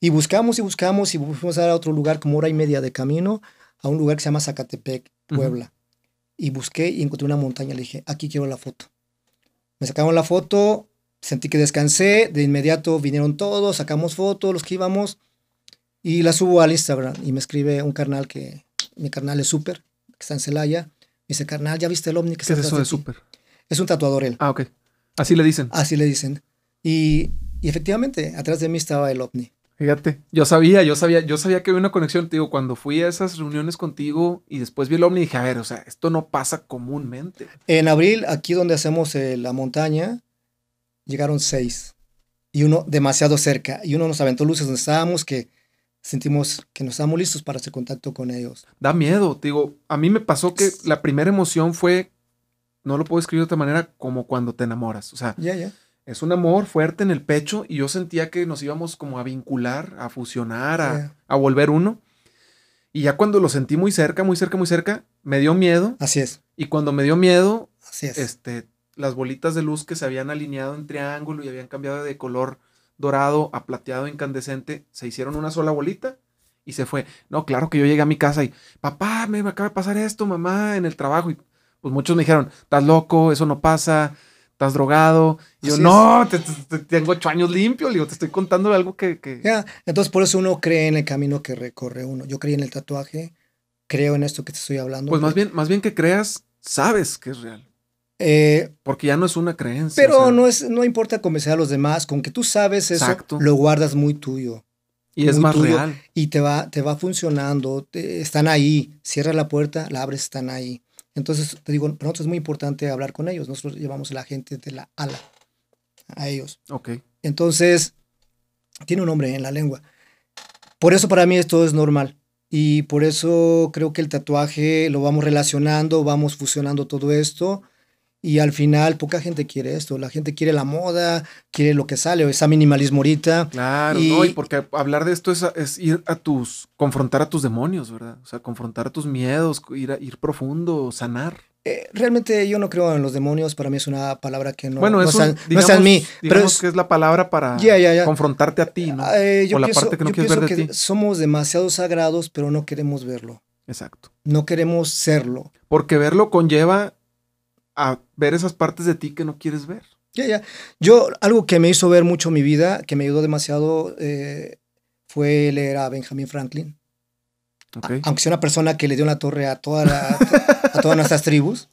Y buscamos y buscamos y fuimos a otro lugar como hora y media de camino, a un lugar que se llama Zacatepec, Puebla. Y busqué y encontré una montaña, le dije, aquí quiero la foto. Me sacaron la foto, sentí que descansé, de inmediato vinieron todos, sacamos fotos, los que íbamos, y la subo al Instagram y me escribe un carnal que, mi carnal es súper, que está en Celaya, dice, carnal, ¿ya viste el ovni? Que ¿Qué es eso de súper? Es un tatuador él. Ah, ok. Así le dicen. Así le dicen. Y, y, efectivamente, atrás de mí estaba el ovni. Fíjate, yo sabía, yo sabía, yo sabía que había una conexión, te digo, cuando fui a esas reuniones contigo y después vi el ovni, dije, a ver, o sea, esto no pasa comúnmente. En abril, aquí donde hacemos eh, la montaña, llegaron seis y uno demasiado cerca y uno nos aventó luces donde estábamos que sentimos que nos estábamos listos para hacer contacto con ellos. Da miedo, te digo, a mí me pasó que la primera emoción fue, no lo puedo escribir de otra manera, como cuando te enamoras. O sea, es un amor fuerte en el pecho y yo sentía que nos íbamos como a vincular, a fusionar, a, a volver uno. Y ya cuando lo sentí muy cerca, muy cerca, muy cerca, me dio miedo. Así es. Y cuando me dio miedo, Así es. este, las bolitas de luz que se habían alineado en triángulo y habían cambiado de color dorado a plateado incandescente, se hicieron una sola bolita y se fue. No, claro que yo llegué a mi casa y, papá, me acaba de pasar esto, mamá, en el trabajo. Y pues muchos me dijeron, estás loco, eso no pasa, estás drogado. Y yo, no, tengo ocho años limpio, digo, te estoy contando algo que... que... entonces por eso uno cree en el camino que recorre uno. Yo creí en el tatuaje, creo en esto que te estoy hablando. Pues más bien, más bien que creas, sabes que es real. Eh, Porque ya no es una creencia. Pero no, es, no importa convencer a los demás, con que tú sabes eso, lo guardas muy tuyo. Y es más real. Y te va, te va funcionando, están ahí, cierra la puerta, la abres, están ahí. Entonces, te digo, para nosotros es muy importante hablar con ellos. Nosotros llevamos a la gente de la ala a ellos. Ok. Entonces, tiene un nombre en la lengua. Por eso para mí esto es normal. Y por eso creo que el tatuaje lo vamos relacionando, vamos fusionando todo esto y al final poca gente quiere esto, la gente quiere la moda, quiere lo que sale, o esa minimalismo ahorita. Claro, y, no, y porque hablar de esto es, ir a tus, confrontar a tus demonios, ¿verdad? O sea, confrontar a tus miedos, ir, a, ir profundo, sanar. Eh, realmente yo no creo en los demonios, para mí es una palabra que no, bueno, eso, no, está, en mí. pero es, que es la palabra para confrontarte a ti, ¿no? Eh, yo o la parte que no quieres ver de ti. Somos demasiado sagrados, pero no queremos verlo. Exacto. No queremos serlo. Porque verlo conlleva a ver esas partes de ti que no quieres ver. Ya, ya. Yo, algo que me hizo ver mucho mi vida, que me ayudó demasiado, eh, fue leer a Benjamin Franklin. aunque sea una persona que le dio la torre a, toda a todas nuestras tribus,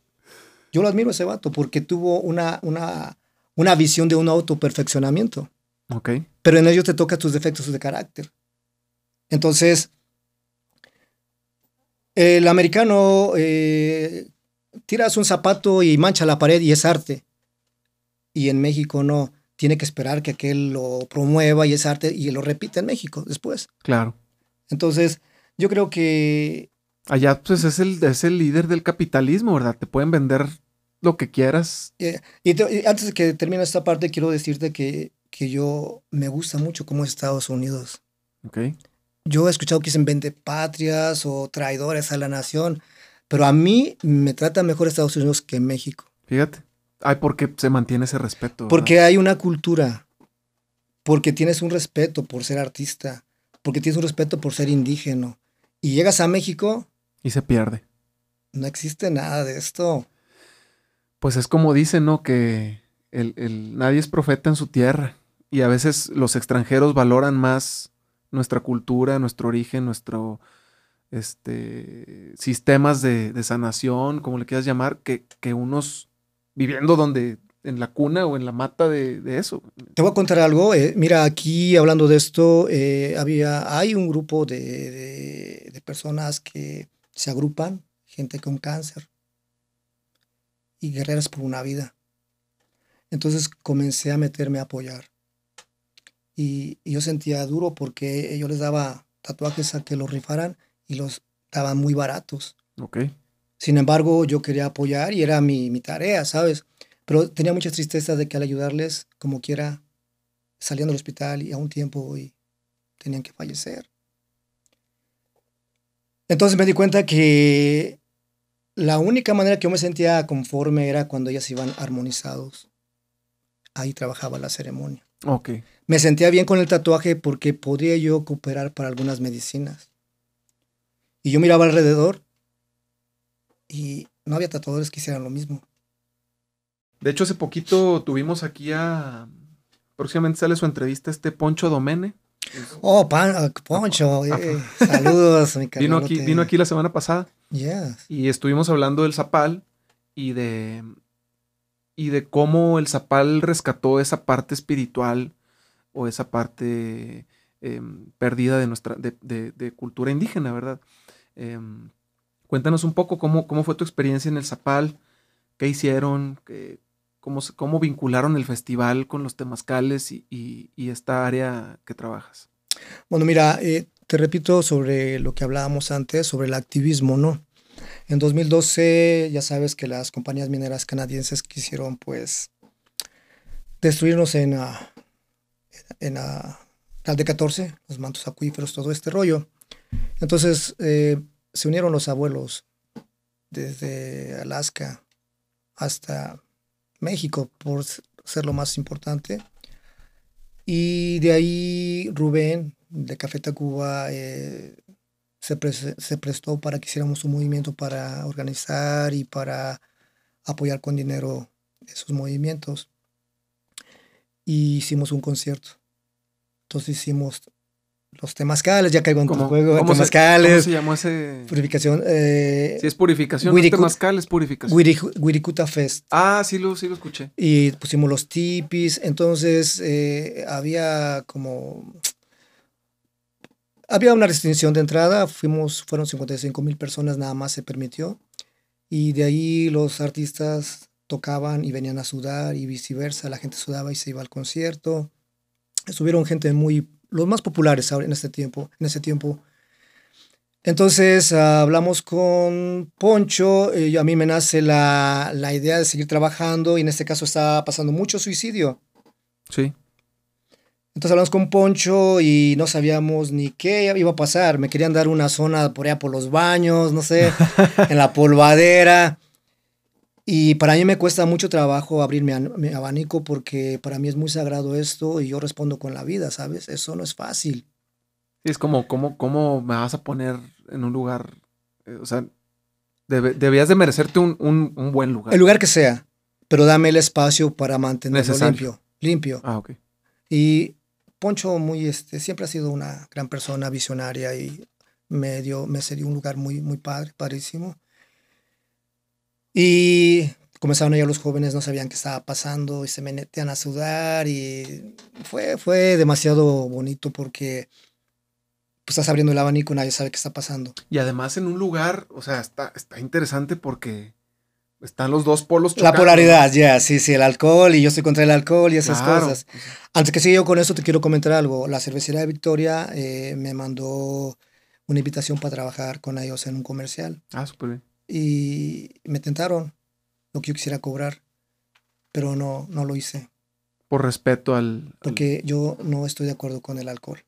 yo lo admiro a ese vato porque tuvo una, una, una visión de un autoperfeccionamiento. Ok. Pero en ello te toca tus defectos de carácter. Entonces, el americano eh, tiras un zapato y mancha la pared y es arte. Y en México no. Tiene que esperar que aquel lo promueva y es arte y lo repite en México después. Claro. Entonces, yo creo que... Allá pues es el, es el líder del capitalismo, ¿verdad? Te pueden vender lo que quieras. Eh, y, antes de que termine esta parte, quiero decirte que, que yo me gusta mucho cómo es Estados Unidos. Ok. Yo he escuchado que dicen vende patrias o traidores a la nación. Pero a mí me trata mejor Estados Unidos que México. Fíjate. Ay, porque se mantiene ese respeto. Porque hay una cultura. Porque tienes un respeto por ser artista. Porque tienes un respeto por ser indígena. Y llegas a México. Y se pierde. No existe nada de esto. Pues es como dicen, ¿no? Que el, nadie es profeta en su tierra. Y a veces los extranjeros valoran más nuestra cultura, nuestro origen, nuestro, este, sistemas de, sanación, como le quieras llamar, que, que, unos viviendo donde, en la cuna o en la mata de, eso. Te voy a contar algo. Eh, mira, aquí hablando de esto, eh, había, hay un grupo de, de, personas que se agrupan, gente con cáncer y guerreras por una vida. Entonces comencé a meterme a apoyar. Y, y yo sentía duro porque yo les daba tatuajes a que los rifaran y los daban muy baratos. Ok. Sin embargo, yo quería apoyar y era mi, mi tarea, ¿sabes? Pero tenía mucha tristeza de que al ayudarles, como quiera, salían del hospital y a un tiempo y tenían que fallecer. Entonces me di cuenta que la única manera que yo me sentía conforme era cuando ellas iban armonizados. Ahí trabajaba la ceremonia. Ok. Me sentía bien con el tatuaje porque podría yo cooperar para algunas medicinas. Y yo miraba alrededor y no había tatuadores que hicieran lo mismo. De hecho, hace poquito tuvimos aquí a. Próximamente sale su entrevista este Poncho Domene. Oh, pan, uh, Poncho, eh, saludos, mi Vino aquí, vino aquí la semana pasada Yes. y estuvimos hablando del Zapal y de. y de cómo el Zapal rescató esa parte espiritual o esa parte em, perdida de nuestra. de, de- de cultura indígena, ¿verdad? Em, cuéntanos un poco cómo, cómo fue tu experiencia en el Zapal, qué hicieron, cómo, cómo vincularon el festival con los temazcales y, y- esta área que trabajas. Bueno, mira, eh, te repito sobre lo que hablábamos antes, sobre el activismo, ¿no? En 2012, ya sabes que las compañías mineras canadienses quisieron, pues, destruirnos en, ah, en ah, el D14, los mantos acuíferos, todo este rollo. Entonces, eh, se unieron los abuelos desde Alaska hasta México, por ser lo más importante. Y de ahí Rubén, de Café Tacuba, eh, se, pres- se prestó para que hiciéramos un movimiento para organizar y para apoyar con dinero esos movimientos. Y hicimos un concierto. Entonces hicimos los temazcales, ya caigo en tu ¿Cómo, juego, cómo se, cómo temazcales, se llamó ese? purificación, eh, Si es purificación, no es Wiricu- temazcal, es purificación. Wirikuta Fest. Ah, sí lo, sí lo escuché. y pusimos los tipis, entonces eh, había como... Había una restricción de entrada, fuimos, fueron 55 mil personas, nada más se permitió, y de ahí los artistas tocaban y venían a sudar y viceversa, la gente sudaba y se iba al concierto. Estuvieron gente muy, los más populares ahora en este tiempo, en ese tiempo. Entonces ah, hablamos con Poncho, eh, y a mí me nace la, la idea de seguir trabajando y en este caso estaba pasando mucho suicidio. Sí. Entonces hablamos con Poncho y no sabíamos ni qué iba a pasar. Me querían dar una zona por allá por los baños, no sé, en la polvadera. Y para mí me cuesta mucho trabajo abrir mi, an- mi abanico porque para mí es muy sagrado esto y yo respondo con la vida, ¿sabes? Eso no es fácil. Es como, ¿cómo, ¿cómo me vas a poner en un lugar? eh, o sea, debe- debías de merecerte un, un- un buen lugar. El lugar que sea, pero dame el espacio para mantenerlo Necesario. limpio. Limpio. Ah, ok. Y Poncho muy, este, siempre ha sido una gran persona, visionaria y me dio, me cedió un lugar muy, muy padre, padrísimo. Y comenzaron ya los jóvenes, no sabían qué estaba pasando y se metían a sudar y fue, fue demasiado bonito porque pues, estás abriendo el abanico y nadie sabe qué está pasando. Y además en un lugar, o sea, está, está interesante porque están los dos polos La chocando, polaridad, ya, sí, sí, el alcohol y yo estoy contra el alcohol y esas Claro. cosas. Antes que siga yo con eso, te quiero comentar algo. La cervecería de Victoria eh, me mandó una invitación para trabajar con ellos en un comercial Ah, súper bien. Y me tentaron lo que yo quisiera cobrar, pero no, no lo hice Por respeto al... al- porque yo no estoy de acuerdo con el alcohol.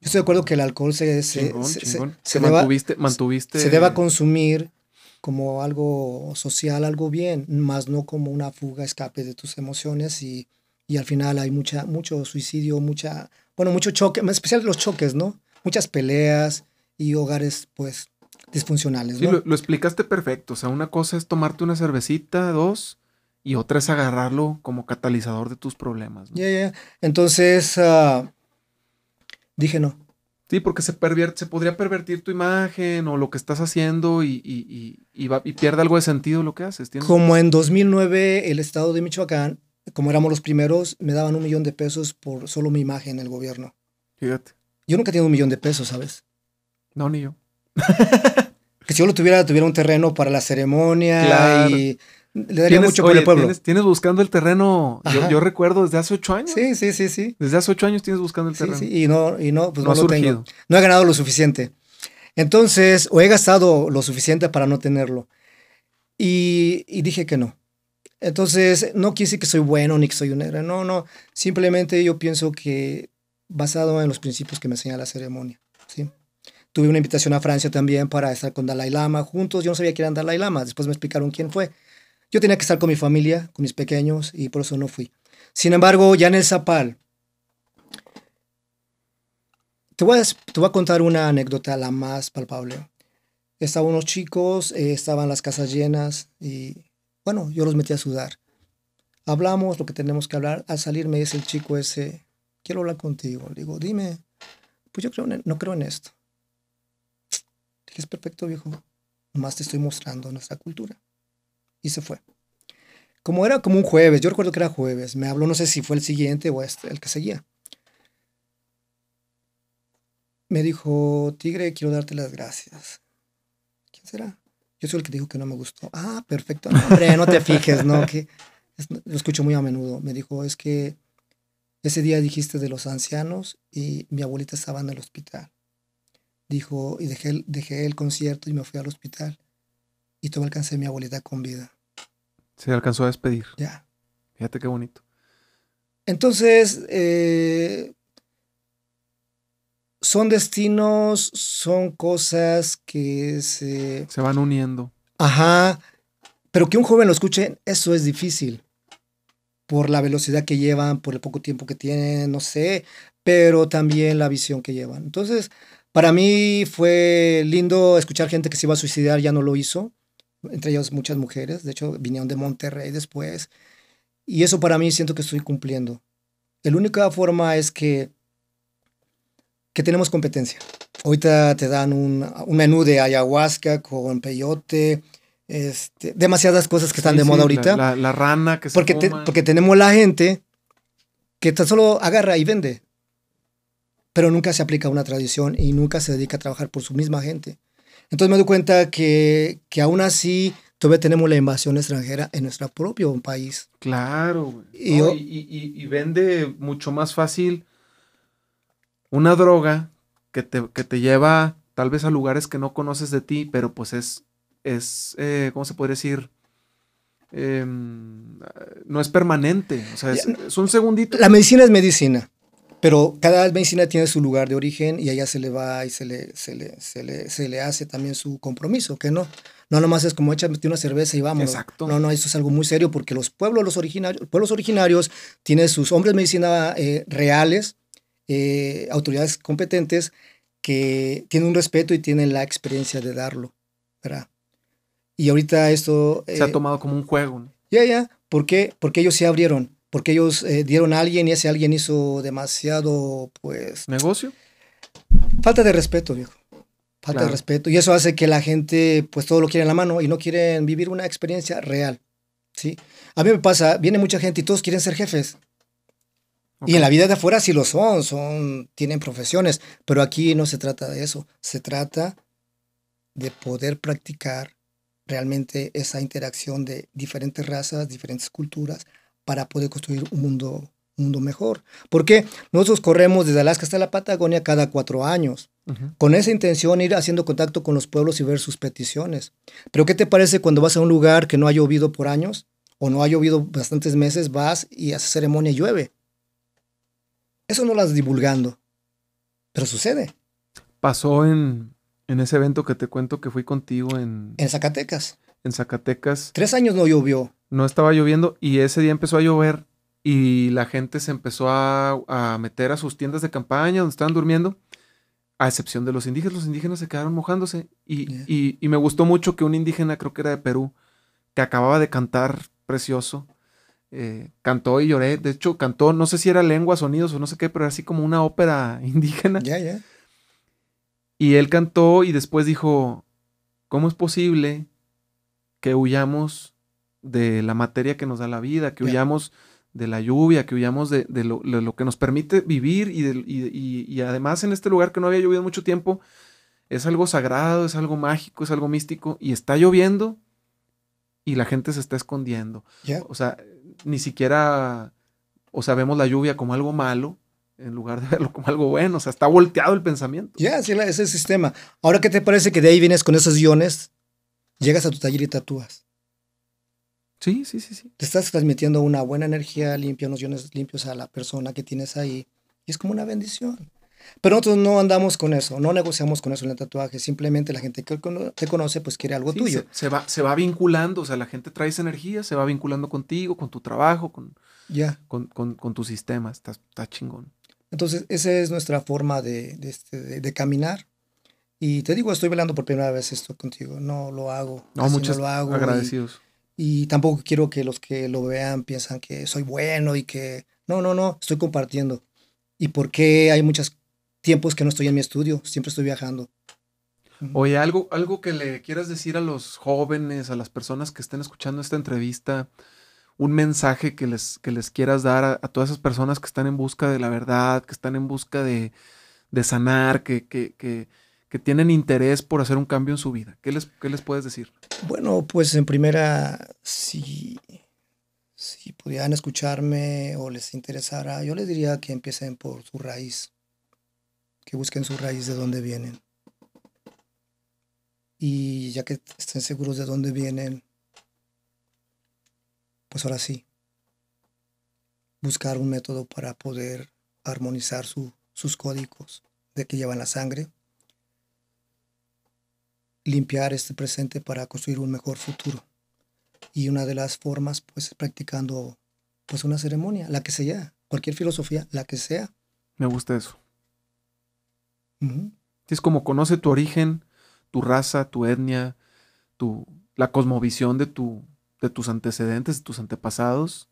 Yo estoy de acuerdo que el alcohol se, se, chingón, se- se- chingón. se deba, mantuviste, mantuviste... se deba consumir como algo social, algo bien, más no como una fuga, escape de tus emociones y, y al final hay mucha, mucho suicidio, mucha, bueno, mucho choque, en especial los choques, ¿no? Muchas peleas y hogares, pues, disfuncionales, lo, lo explicaste perfecto. O sea, una cosa es tomarte una cervecita, dos, y otra es agarrarlo como catalizador de tus problemas. ¿no? Ya, ya. Entonces, ah, dije no. Sí, porque se pervierte, se podría pervertir tu imagen o lo que estás haciendo y, y, y, y va- y pierde algo de sentido lo que haces. Como en 2009 el estado de Michoacán, como éramos los primeros, me daban un millón de pesos por solo mi imagen en el gobierno. Fíjate. Yo nunca he tenido un millón de pesos, ¿sabes? No, ni yo. Que si yo lo tuviera, tuviera un terreno para la ceremonia Claro. y le daría mucho por el pueblo. Tienes, buscando el terreno, yo, recuerdo desde hace ocho años. Sí, sí, sí, sí. Desde hace ocho años tienes buscando el terreno. Sí, y no, y no, pues no, lo tengo. No he ganado lo suficiente. Entonces, o he gastado lo suficiente para no tenerlo. Y, y dije que no. Entonces, no decir que soy bueno ni que soy un héroe. No, no. Simplemente yo pienso que basado en los principios que me enseña la ceremonia. ¿sí? Tuve una invitación a Francia también para estar con Dalai Lama juntos. Yo no sabía quién era Dalai Lama. Después me explicaron quién fue. Yo tenía que estar con mi familia, con mis pequeños, y por eso no fui. Sin embargo, ya en el Zapal, te voy a, te a contar una anécdota, la más palpable. Estaban unos chicos, eh, estaban las casas llenas y, bueno, yo los metí a sudar. Hablamos lo que tenemos que hablar. Al salir me dice el chico ese, quiero hablar contigo. Le digo, dime, pues yo creo no creo en esto. Es perfecto, viejo. Nomás te estoy mostrando nuestra cultura y se fue. Como era como un jueves, yo recuerdo que era jueves, me habló, no sé si fue el siguiente o este, el que seguía. Me dijo, Tigre, quiero darte las gracias. ¿Quién será? Yo soy el que dijo que no me gustó. Ah, perfecto. No, hombre, no te fijes, ¿no? Que lo escucho muy a menudo. Me dijo, es que ese día dijiste de los ancianos y mi abuelita estaba en el hospital. Dijo, y dejé, dejé el concierto y me fui al hospital. Y todavía alcancé a mi abuelita con vida. Se alcanzó a despedir. Ya. Fíjate qué bonito. Entonces, eh, son destinos, son cosas que se... Se van uniendo. Ajá. Pero que un joven lo escuche, eso es difícil. Por la velocidad que llevan, por el poco tiempo que tienen, no sé, pero también la visión que llevan. Entonces, para mí fue lindo escuchar gente que se iba a suicidar, ya no lo hizo entre ellos muchas mujeres, de hecho vinieron de Monterrey después, y eso para mí siento que estoy cumpliendo. La única forma es que, que tenemos competencia. Ahorita te dan un, un menú de ayahuasca con peyote, este, demasiadas cosas que están de moda ahorita. La, rana que se porque, porque tenemos la gente que tan solo agarra y vende, pero nunca se aplica una tradición y nunca se dedica a trabajar por su misma gente. Entonces me doy cuenta que, que aún así todavía tenemos la invasión extranjera en nuestro propio país. Claro, Y, y, vende mucho más fácil una droga que te, que te, lleva tal vez a lugares que no conoces de ti, pero pues es, es eh, ¿cómo se puede decir? Em, no es permanente, o sea, es un segundito. La medicina es medicina. Pero cada medicina tiene su lugar de origen y allá se le va y se le, se le, se le, se le hace también su compromiso, que no. No nomás es como échame una cerveza y vamos. Exacto. No, no, eso es algo muy serio porque los pueblos, los originarios, pueblos originarios tienen sus hombres de medicina eh, reales, eh, autoridades competentes que tienen un respeto y tienen la experiencia de darlo, ¿verdad? Y ahorita esto... se ha eh, tomado como un juego. Ya, ya. ¿Por qué? Porque ellos se abrieron porque ellos eh, dieron a alguien y ese alguien hizo demasiado, pues... ¿Negocio? Falta de respeto, viejo. Falta de respeto. Y eso hace que la gente, pues todo lo quiere en la mano y no quieren vivir una experiencia real. ¿sí? A mí me pasa, viene mucha gente y todos quieren ser jefes. Y en la vida de afuera sí lo son, son, tienen profesiones, pero aquí no se trata de eso, se trata de poder practicar realmente esa interacción de diferentes razas, diferentes culturas, para poder construir un mundo, mundo mejor. Porque nosotros corremos desde Alaska hasta la Patagonia cada cuatro años, con esa intención ir haciendo contacto con los pueblos y ver sus peticiones. Pero ¿qué te parece cuando vas a un lugar que no ha llovido por años o no ha llovido bastantes meses, vas y haces ceremonia y llueve? Eso no lo divulgando, pero sucede. Pasó en, en ese evento que te cuento que fui contigo en... En Zacatecas. En Zacatecas. Tres años no llovió no estaba lloviendo y ese día empezó a llover y la gente se empezó a, meter a sus tiendas de campaña donde estaban durmiendo, a excepción de los indígenas. Los indígenas se quedaron mojándose y, me gustó mucho que un indígena, creo que era de Perú, que acababa de cantar precioso, eh, cantó y lloré. De hecho, cantó, no sé si era lengua, sonidos o no sé qué, pero era así como una ópera indígena. Ya, ya. Y él cantó y después dijo, ¿cómo es posible que huyamos de la materia que nos da la vida, que huyamos de la lluvia, que huyamos de, lo, que nos permite vivir y, además en este lugar que no había llovido mucho tiempo, es algo sagrado, es algo mágico, es algo místico y está lloviendo y la gente se está escondiendo. O sea, ni siquiera, o sea, vemos la lluvia como algo malo en lugar de verlo como algo bueno. O sea, está volteado el pensamiento. Ya, sí, la- es el sistema. Ahora, ¿qué te parece que de ahí vienes con esos iones? Llegas a tu taller y tatúas. Sí, sí, sí, sí. Te estás transmitiendo una buena energía limpia, unos iones limpios a la persona que tienes ahí. Y es como una bendición. Pero nosotros no andamos con eso, no negociamos con eso en el tatuaje. Simplemente la gente que te conoce, pues quiere algo Sí, tuyo. Se, se va, se va vinculando, o sea, la gente trae esa energía, se va vinculando contigo, con tu trabajo, con, Ya. con, con, con tu sistema. Está, está chingón. Entonces, esa es nuestra forma de, de, este, de- de caminar. Y te digo, estoy velando por primera vez esto contigo. No lo hago. No, casi muchos no lo hago. agradecidos. Y, tampoco quiero que los que lo vean piensan que soy bueno y que... No, no, no, estoy compartiendo. ¿Y por qué hay muchos tiempos que no estoy en mi estudio? Siempre estoy viajando. Oye, algo, algo que le quieras decir a los jóvenes, a las personas que estén escuchando esta entrevista, un mensaje que les, que les quieras dar a, a todas esas personas que están en busca de la verdad, que están en busca de, de sanar, que, que, que, que tienen interés por hacer un cambio en su vida. ¿Qué les, qué les puedes decir? Bueno, pues en primera, si, si pudieran escucharme o les interesara, yo les diría que empiecen por su raíz, que busquen su raíz de dónde vienen. Y ya que estén seguros de dónde vienen, pues ahora sí, buscar un método para poder armonizar su- sus códigos de que llevan la sangre limpiar este presente para construir un mejor futuro. Y una de las formas, pues, es practicando, pues, una ceremonia, la que sea, cualquier filosofía, la que sea. Me gusta eso. Es como conoce tu origen, tu raza, tu etnia, tu, la cosmovisión de, tu, de tus antecedentes, de tus antepasados,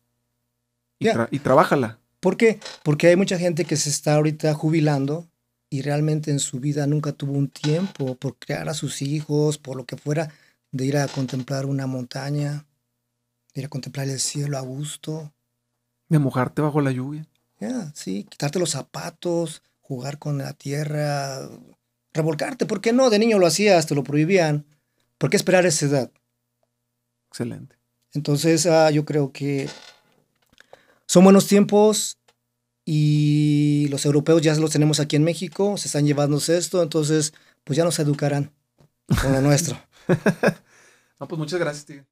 y, Ya. tra- y trabájala. ¿Por qué? Porque hay mucha gente que se está ahorita jubilando y realmente en su vida nunca tuvo un tiempo por crear a sus hijos, por lo que fuera, de ir a contemplar una montaña, de ir a contemplar el cielo a gusto. De mojarte bajo la lluvia. Ya, sí, quitarte los zapatos, jugar con la tierra, revolcarte. ¿Por qué no? De niño lo hacías, te lo prohibían. ¿Por qué esperar esa edad? Excelente. Entonces, ah, yo creo que son buenos tiempos y los europeos ya los tenemos aquí en México, se están llevándose esto, entonces, pues ya nos educarán con lo nuestro. No, pues muchas gracias, Tigre.